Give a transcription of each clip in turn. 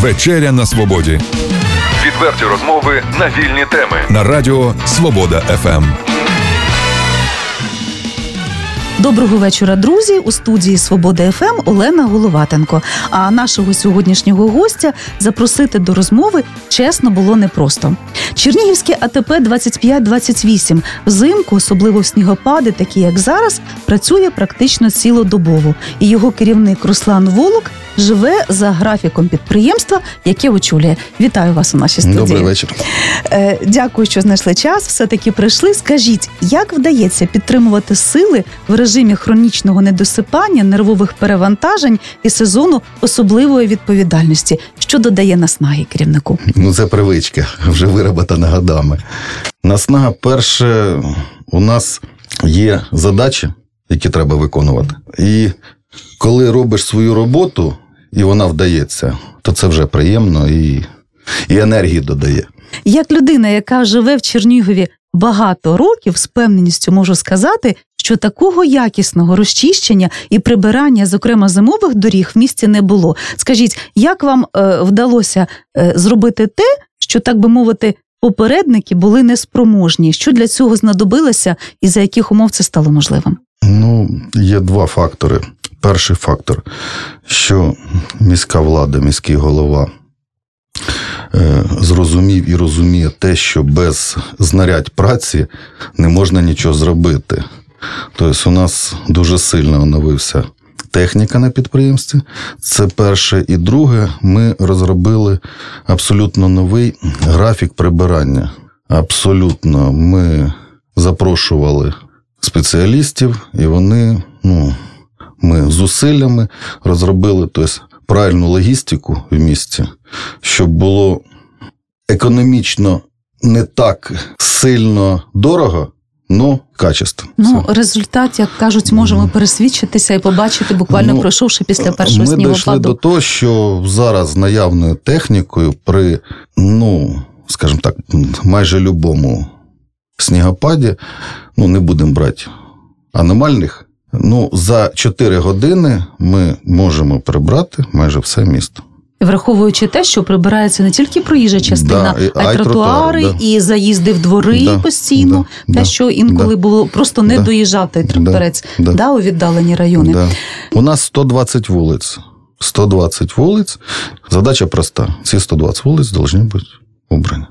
Вечеря на свободі. Відверті розмови на вільні теми. На радіо Свобода FM. Доброго вечора, друзі. У студії Свобода FM Олена Головатенко. А нашого сьогоднішнього гостя запросити до розмови чесно було непросто. Чернігівське АТП 2528 взимку, особливо в снігопади, такі як зараз, працює практично цілодобово. І його керівник Руслан Волок живе за графіком підприємства, яке очолює. Вітаю вас у нашій студії. Добрий вечір. Е, Дякую, що знайшли час. Все таки прийшли. Скажіть, як вдається підтримувати сили в режимі хронічного недосипання, нервових перевантажень і сезону особливої відповідальності, що додає наснаги керівнику? Ну, це привичка, вже вироботана годами. Наснага, перше, у нас є задачі, які треба виконувати. І коли робиш свою роботу, і вона вдається, то це вже приємно і, і енергії додає. Як людина, яка живе в Чернігові багато років, з певненістю можу сказати, що такого якісного розчищення і прибирання, зокрема зимових доріг, в місті не було. Скажіть, як вам е, вдалося е, зробити те, що так би мовити, попередники були неспроможні? Що для цього знадобилося, і за яких умов це стало можливим? Ну, є два фактори. Перший фактор, що міська влада, міський голова е, зрозумів і розуміє те, що без знарядь праці не можна нічого зробити. Тобто, у нас дуже сильно оновився техніка на підприємстві. Це перше. І друге, ми розробили абсолютно новий графік прибирання. Абсолютно, ми запрошували спеціалістів, і вони, ну, ми зусиллями розробили тобто, правильну логістику в місті, щоб було економічно не так сильно дорого, але качественно. Ну, результат, як кажуть, можемо пересвідчитися і побачити, буквально Ну, пройшовши після першого Ми дійшли снігопаду. до того, що зараз наявною технікою при, ну, скажімо так, майже любому снігопаді, ну, не будемо брати аномальних, ну, за 4 години ми можемо прибрати майже все місто. Враховуючи те, що прибирається не тільки проїжджа частина, Да, а й тротуари, да. і заїзди в двори Да, постійно. да, те, да, що інколи да. було просто не Да, доїжджав той тракторець да. да, у віддалені райони. Да. У нас 120 вулиць. 120 вулиць. Задача проста. Ці 120 вулиць повинні бути убрані.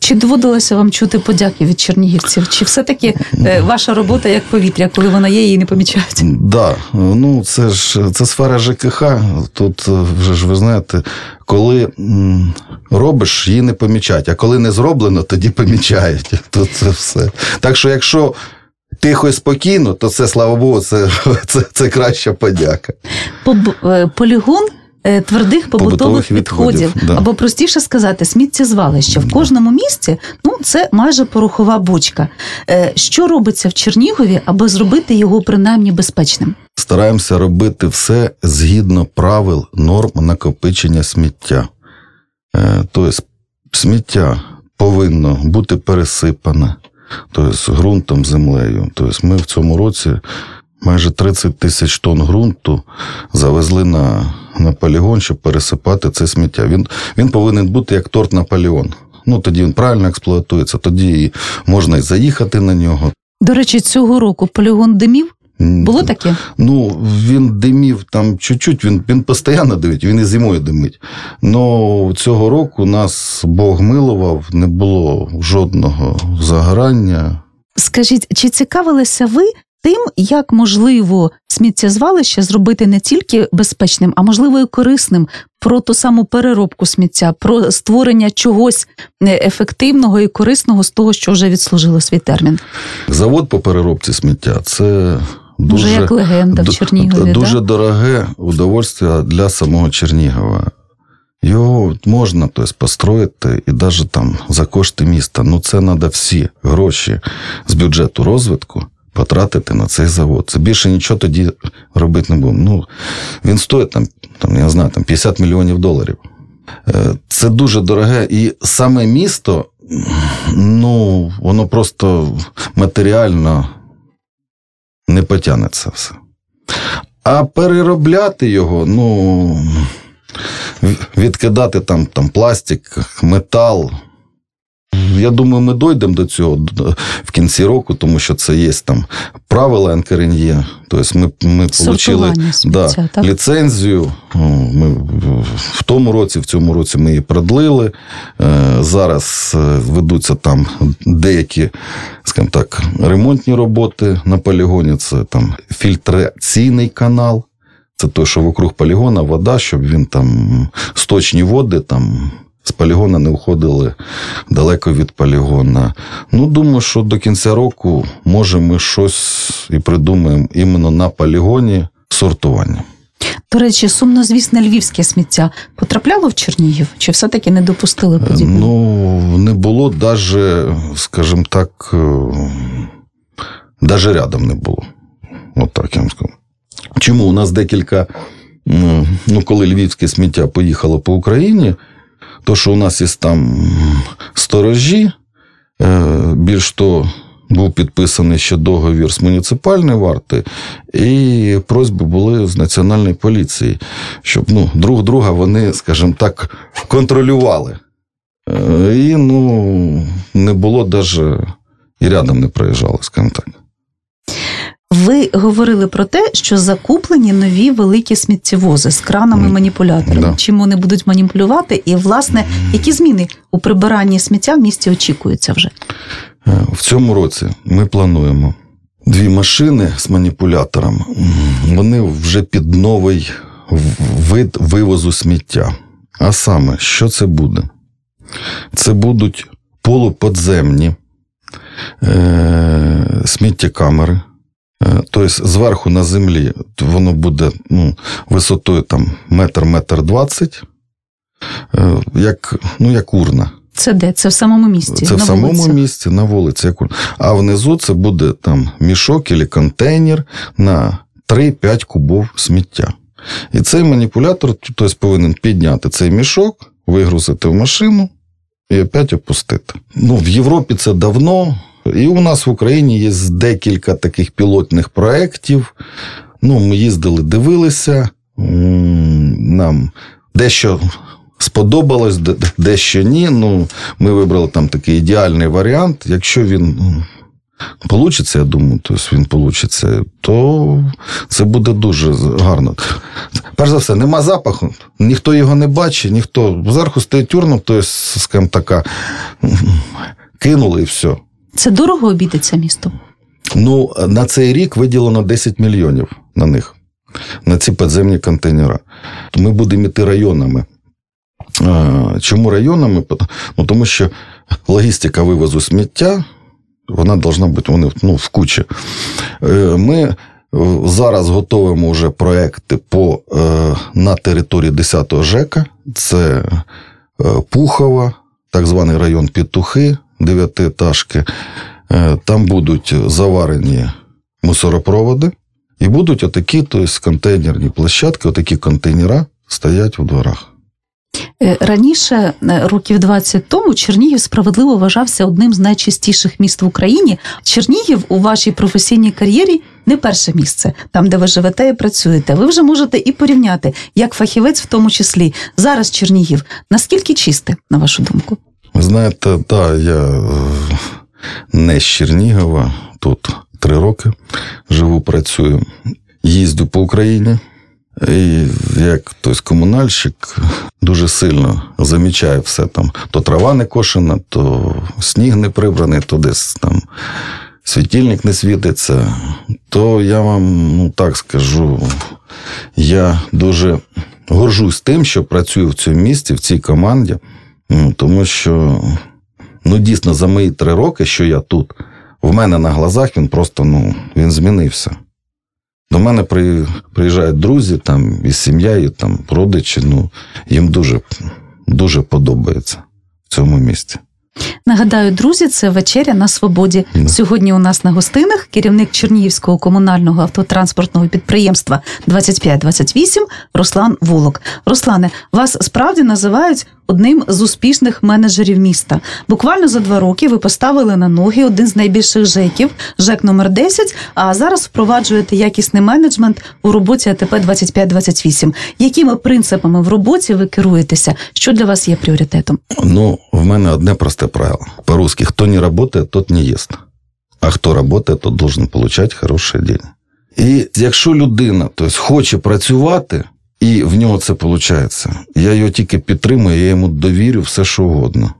Чи доводилося вам чути подяки від чернігівців? Чи все-таки е, ваша робота як повітря, коли вона є, її не помічають? Да, ну це ж це сфера ЖКХ. Тут е, вже ж ви знаєте, коли робиш, її не помічають, а коли не зроблено, тоді помічають. Тут це все. Так що, якщо тихо і спокійно, то це слава Богу, це, це, це краща подяка. Е, полігон. Е, Твердих побутових, Побутових відходів, відходів, да. або простіше сказати, сміттєзвалище в кожному місці. Ну це майже порохова бочка. Е, Що робиться в Чернігові, аби зробити його принаймні безпечним? Стараємося робити все згідно правил норм накопичення сміття. Е, Тобто, сміття повинно бути пересипане, тобто ґрунтом, землею. Тобто, ми в цьому році майже 30 тисяч тонн ґрунту завезли на, на полігон, щоб пересипати це сміття. Він, він повинен бути як торт Наполеон. Ну, тоді він правильно експлуатується, тоді можна і заїхати на нього. До речі, цього року полігон димів було таке? Ну, він димів там чуть-чуть, він, він постійно димить, він і зимою димить. Ну, цього року нас Бог милував, не було жодного загорання. Скажіть, чи цікавилися ви тим, як можливо сміттєзвалище зробити не тільки безпечним, а можливо і корисним про ту саму переробку сміття, про створення чогось е, ефективного і корисного з того, що вже відслужило свій термін? Завод по переробці сміття це дуже, Може, як легенда в Чернігові, дуже да? дороге удовольствие для самого Чернігова. Його можна тобто, построїти і навіть там за кошти міста. Ну, це треба всі гроші з бюджету розвитку потратити на цей завод. Це більше нічого тоді робити не будемо. Ну, він стоїть там, там, я знаю, там 50 мільйонів доларів. Е, Це дуже дороге. І саме місто, ну, воно просто матеріально не потягне це все. А переробляти його, ну, відкидати там, там пластик, метал. Я думаю, ми дійдемо до цього в кінці року, тому що це є там правила НКРНЄ. Тобто ми ми отримали да, ліцензію. Ми В тому році, в цьому році ми її продлили. Е, зараз е, ведуться там деякі, скажімо так, ремонтні роботи на полігоні. Це там фільтраційний канал. Це той, що вокруг полігона вода, щоб він там сточні води там з полігона не уходили далеко від полігона. Ну, думаю, що до кінця року, може, ми щось і придумаємо іменно на полігоні сортування. До речі, сумнозвісне львівське сміття потрапляло в Чернігів? Чи все-таки не допустили подібне? Ну, не було навіть, скажімо так, навіть рядом не було. От так я вам скажу. Чому у нас декілька, ну, коли львівське сміття поїхало по Україні, то, що у нас є там сторожі, е, більш то був підписаний ще договір з муніципальної варти, і просьби були з національної поліції, щоб ну, друг друга вони, скажімо так, контролювали. Е, і ну, не було навіть і рядом не проїжджали, скажімо так. Ви говорили про те, що закуплені нові великі сміттєвози з кранами-маніпуляторами. Да. Чим вони будуть маніпулювати, і власне які зміни у прибиранні сміття в місті очікуються вже е, в цьому році? Ми плануємо дві машини з маніпулятором. Вони вже під новий вид вивозу сміття. А саме, що це буде? Це будуть полуподземні е- сміттєкамери. Тобто зверху на землі воно буде ну, висотою там метр, метр двадцять, е, як ну, як урна. Це де? Це в самому місці? Це на в самому вулицях? місці, на вулиці. Як урна. А внизу це буде там мішок або контейнер на 3-5 кубов сміття. І цей маніпулятор тобто, повинен підняти цей мішок, вигрузити в машину і опять опустити. Ну, В Європі це давно. І у нас в Україні є декілька таких пілотних проєктів. Ну, Ми їздили, дивилися, нам дещо сподобалось, дещо ні. Ну, Ми вибрали там такий ідеальний варіант. Якщо він Получиться, я думаю, тобто він получиться, то це буде дуже гарно. Перш за все, нема запаху, ніхто його не бачить, ніхто зверху стоїть урна, тобто, скажімо така, кинули і все. Це дорого обійдеться місто? Ну, на цей рік виділено 10 мільйонів на них, на ці підземні контейнери. Ми будемо йти районами. Чому районами? Ну, Тому що логістика вивозу сміття, вона повинна бути вони, ну, в кучі. Е, ми е, зараз готуємо вже проекти по, е, на території 10-го ЖЕКа. Це Пухова, так званий район Петухи, дев'ятиэтажки, е, там будуть заварені мусоропроводи, і будуть отакі тобто, контейнерні площадки, отакі контейнера стоять у дворах. Е, раніше, е, років 20 тому, Чернігів справедливо вважався одним з найчистіших міст в Україні. Чернігів у вашій професійній кар'єрі не перше місце, там де ви живете і працюєте. Ви вже можете і порівняти, як фахівець, в тому числі зараз Чернігів. Наскільки чисте, на вашу думку? Ви знаєте, так, я е, не з Чернігова, тут три роки живу, працюю, їздю по Україні. І як тобто, комунальщик дуже сильно замічає все там. То трава не кошена, то сніг не прибраний, то десь там світильник не світиться. То я вам ну так скажу, я дуже горжусь тим, що працюю в цьому місті, в цій команді. Тому що, ну, дійсно, за мої три роки, що я тут, в мене на глазах він просто ну, він змінився. До мене приїжджають друзі там, із сім'єю, там, родичі, ну, їм дуже, дуже подобається в цьому місці. Нагадаю, друзі, це вечеря на свободі. Да. Сьогодні у нас на гостинах керівник Чернігівського комунального автотранспортного підприємства 2528 Руслан Волок. Руслане, вас справді називають одним з успішних менеджерів міста. Буквально за два роки ви поставили на ноги один з найбільших ЖЕКів, ЖЕК номер 10, а зараз впроваджуєте якісний менеджмент у роботі АТП 2528. Якими принципами в роботі ви керуєтеся? Що для вас є пріоритетом? Ну, в мене одне просте правило. По-русски, хто не працює, тот не їсть. А хто працює, тот должен отримати хороші деньги. І якщо людина тобто, хоче працювати, і в нього це виходить, я його тільки підтримую, я йому довірю все, що угодно.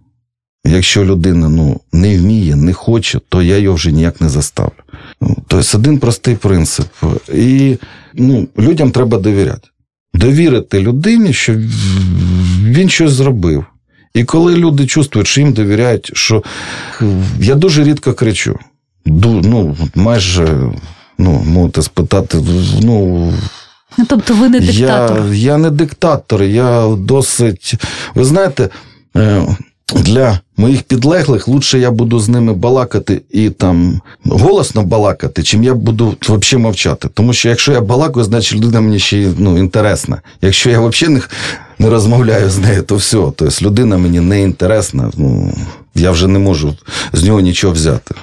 Якщо людина ну, не вміє, не хоче, то я його вже ніяк не заставлю. Тобто один простий принцип. І ну, людям треба довіряти. Довірити людині, що він щось зробив. І коли люди чувствують, що їм довіряють, що я дуже рідко кричу. Ну, майже, ну, можете спитати, ну. Ну, тобто ви не диктатор. Я, я не диктатор, я досить. Ви знаєте, е, для моїх підлеглих лучше я буду з ними балакати і там голосно балакати, чим я буду взагалі мовчати. Тому що якщо я балакаю, значить людина мені ще ну, інтересна. Якщо я взагалі не, не розмовляю з нею, то все. Тобто людина мені не інтересна, ну я вже не можу з нього нічого взяти.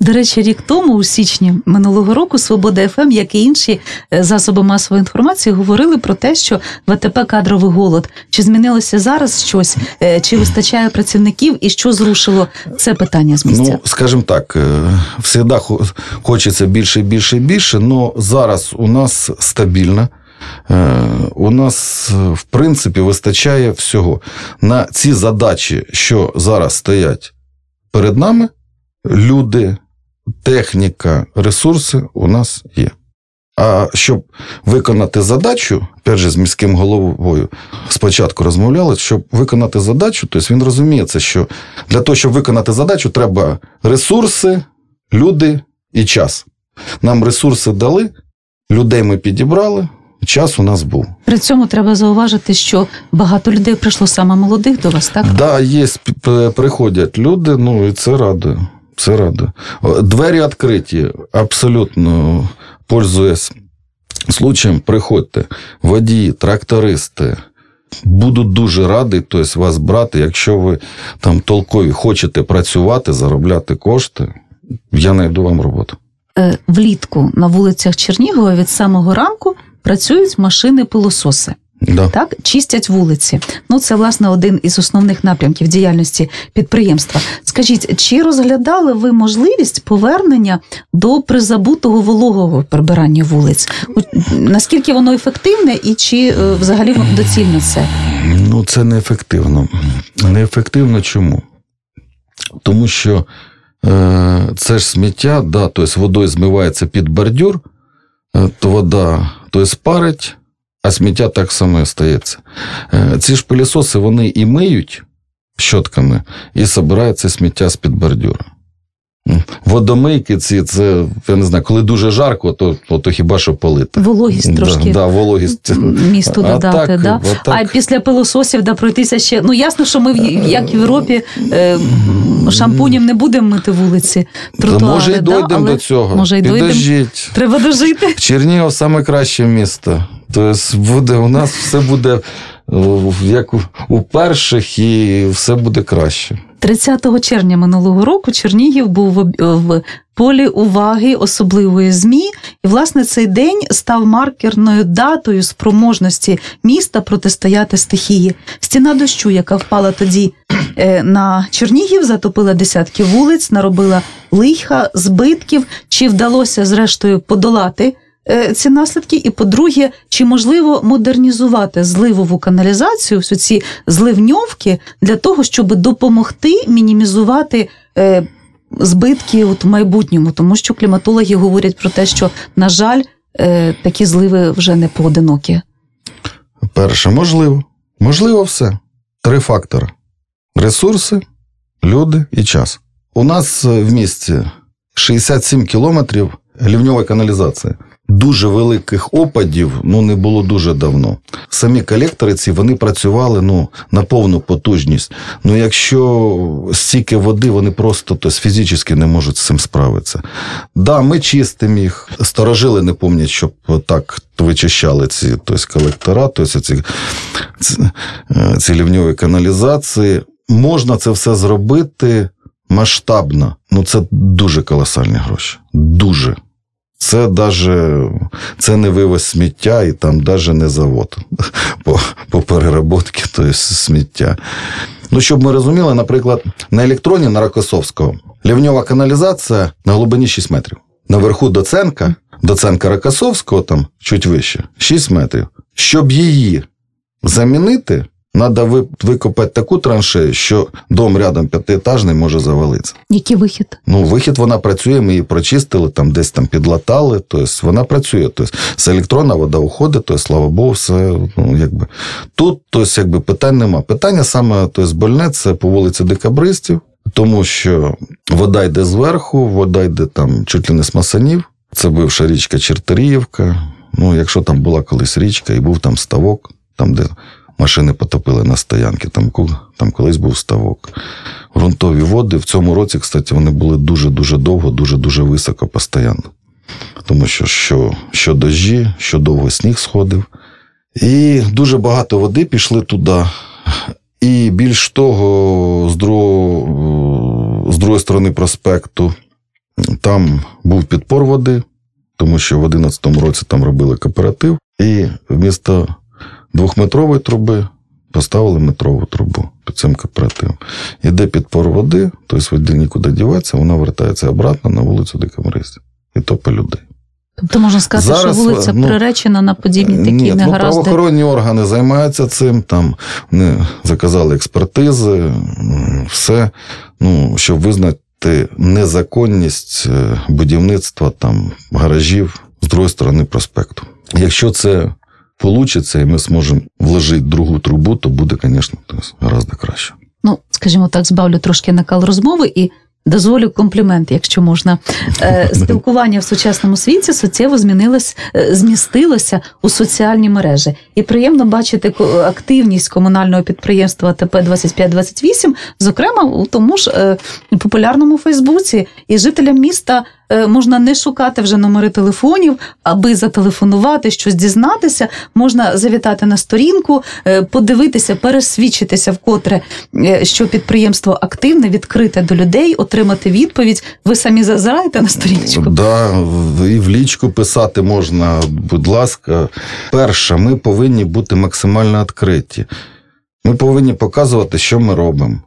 До речі, рік тому, у січні минулого року, Свобода ФМ, як і інші е, засоби масової інформації, говорили про те, що в АТП кадровий голод. Чи змінилося зараз щось, е, чи вистачає працівників, і що зрушило це питання з місця? Ну, скажімо так, завжди хочеться більше більше більше, але зараз у нас стабільно. У нас, в принципі, вистачає всього. На ці задачі, що зараз стоять перед нами, люди, техніка, ресурси у нас є. А щоб виконати задачу, же, з міським головою спочатку розмовляли, щоб виконати задачу, тобто він розуміє це, що для того, щоб виконати задачу, треба ресурси, люди і час. Нам ресурси дали, людей ми підібрали. Час у нас був. При цьому треба зауважити, що багато людей прийшло саме молодих до вас, так? Так, да, є, приходять люди, ну і це радує. Це радує. Двері відкриті, абсолютно пользуясь случаєм, приходьте. Водії, трактористи. Буду дуже радий тобто, вас брати, якщо ви там толкові хочете працювати, заробляти кошти, я знайду вам роботу. Е, влітку на вулицях Чернігова від самого ранку працюють машини-пилососи. Да. Так, чистять вулиці. Ну, це власне один із основних напрямків діяльності підприємства. Скажіть, чи розглядали ви можливість повернення до призабутого вологого прибирання вулиць? Наскільки воно ефективне і чи е, взагалі доцільно це? Ну, це неефективно. Неефективно чому? Тому що е, це ж сміття, да, тобто водою змивається під бордюр, е, то вода то спарить а сміття так само і стається. Е, ці ж пилісоси вони і миють щотками, і збирають це сміття з-під бордюра. Водомийки ці, це я не знаю, коли дуже жарко, то то, то хіба що полити. Вологість трошки да, да, вологість. місту додати. А, так, да? а, а після пилососів да, пройтися ще. Ну ясно, що ми, як в Європі, е, шампунем не будемо мити вулиці. тротуари, Може, і дойдемо да, до цього. Може, і дойдемо. Треба дожити. Чернігов саме краще місто. Тобто буде у нас все буде як у перших, і все буде краще. 30 червня минулого року Чернігів був в полі уваги особливої змі, і власне цей день став маркерною датою спроможності міста протистояти стихії. Стіна дощу, яка впала тоді е, на Чернігів, затопила десятки вулиць, наробила лиха, збитків. Чи вдалося зрештою подолати? Е, ці наслідки, і по-друге, чи можливо модернізувати зливову каналізацію, всі ці зливньовки для того, щоб допомогти мінімізувати е, збитки от в майбутньому, тому що кліматологи говорять про те, що на жаль, е, такі зливи вже не поодинокі. Перше, можливо, можливо, все. Три фактори: ресурси, люди і час. У нас в місті 67 кілометрів лівньової каналізації. Дуже великих опадів ну, не було дуже давно. Самі колектори ці вони працювали ну, на повну потужність. Ну, якщо стільки води, вони просто тобто, фізично не можуть з цим справитися. Да, ми чистимо їх. Старожили не пам'ятають, щоб так вичищали ці тобто, колектора, тобто, ці, ці, ці лівньові каналізації. Можна це все зробити масштабно. Ну, це дуже колосальні гроші. Дуже. Це даже, це не вивоз сміття і там навіть не завод по по переработці тобто сміття. Ну, щоб ми розуміли, наприклад, на електроні на Рокосовського лівньова каналізація на глибині 6 метрів. Наверху доценка, доценка Рокосовського, там чуть вище, 6 метрів. Щоб її замінити, Треба викопати таку траншею, що дом рядом п'ятиетажний може завалитися. Який вихід? Ну, вихід вона працює, ми її прочистили, там десь там підлатали. Тобто вона працює. Тобто з електронна вода уходить, тобто, слава Богу, все ну, якби. Тут тобто, якби, питань нема. Питання саме тобто, больне це по вулиці Декабристів, тому що вода йде зверху, вода йде там чуть ли не з масанів. Це бивша річка Чертеріївка. Ну, якщо там була колись річка і був там ставок, там, де машини потопили на стоянки. Там там колись був ставок. Грунтові води в цьому році, кстати, вони були дуже-дуже довго, дуже-дуже високо постійно. Тому що що, що дощі, що довго сніг сходив. І дуже багато води пішли туди. І більш того, з другого, з другої сторони проспекту там був підпор води, тому що в 2011 році там робили кооператив, і вмісто двохметрової труби поставили метрову трубу під цим кооперативом. Іде підпор води, тобто воді нікуди діватися, вона вертається обратно на вулицю Декамристів. І то по людей. Тобто можна сказати, Зараз, що вулиця ну, приречена на подібні такі ні, негаразди? Ну, правоохоронні органи займаються цим, там вони заказали експертизи, все, ну, щоб визнати незаконність е, будівництва там гаражів з другої сторони проспекту. Якщо це получиться, і ми зможемо вложити другу трубу, то буде, звісно, гораздо краще. Ну, скажімо так, збавлю трошки накал розмови і дозволю комплімент, якщо можна. Е, спілкування в сучасному світі суттєво змінилось, е, змістилося у соціальні мережі. І приємно бачити активність комунального підприємства ТП 2528 зокрема у тому ж е, популярному Фейсбуці, і жителям міста. Е, можна не шукати вже номери телефонів, аби зателефонувати, щось дізнатися. Можна завітати на сторінку, е, подивитися, пересвідчитися вкотре, е, що підприємство активне, відкрите до людей, отримати відповідь. Ви самі зазираєте на сторінку? Да, і в лічку писати можна, будь ласка. Перше, ми повинні бути максимально відкриті. Ми повинні показувати, що ми робимо.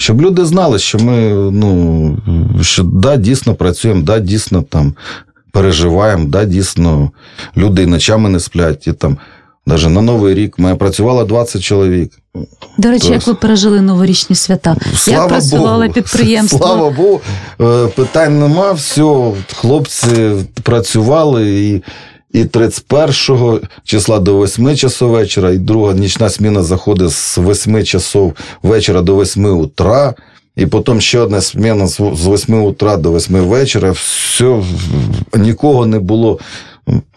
Щоб люди знали, що ми ну, що да, дійсно працюємо, да, дійсно там переживаємо, да, дійсно люди ночами не сплять. І там, Навіть на Новий рік ми працювало 20 чоловік. До речі, Тож, як ви пережили новорічні свята? Слава як працювало Богу, підприємство? Слава Богу, е, питань нема, все, хлопці працювали і. І 31 числа до 8 часов вечора, і друга нічна зміна заходить з 8 часов вечора до 8 утра. І потім ще одна зміна з 8 утра до 8 вечора. Все, нікого не було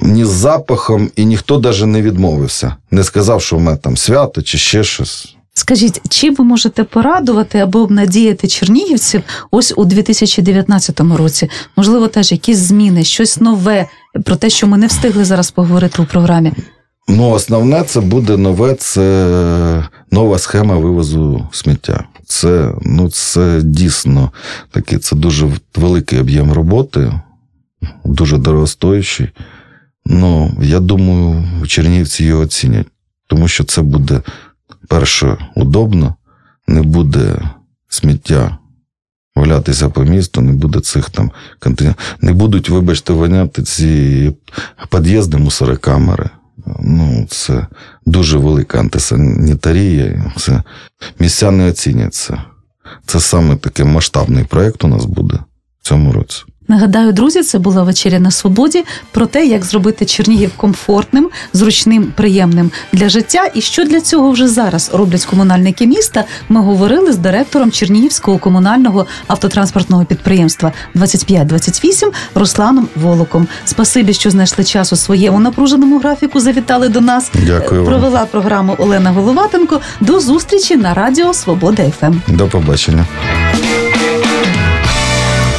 ні з запахом, і ніхто навіть не відмовився. Не сказав, що в мене там свято чи ще щось. Скажіть, чи ви можете порадувати або обнадіяти чернігівців ось у 2019 році? Можливо, теж якісь зміни, щось нове про те, що ми не встигли зараз поговорити у програмі? Ну, основне це буде нове, це нова схема вивозу сміття. Це ну, це дійсно такий, це дуже великий об'єм роботи, дуже дорогостоящий. Ну, я думаю, чернівці його оцінять, тому що це буде перше удобно, не буде сміття валятися по місту, не буде цих там контейнерів. Не будуть, вибачте, воняти ці під'їзди, мусорокамери. Ну, це дуже велика антисанітарія. Це місця не оціняться. Це саме такий масштабний проєкт у нас буде в цьому році. Нагадаю, друзі, це була вечеря на свободі про те, як зробити Чернігів комфортним, зручним, приємним для життя. І що для цього вже зараз роблять комунальники міста. Ми говорили з директором Чернігівського комунального автотранспортного підприємства 2528 Русланом Волоком. Спасибі, що знайшли час у своєму напруженому графіку. Завітали до нас. Дякую вам. Провела програму Олена Головатенко. До зустрічі на радіо Свобода Ем. ФМ. До побачення.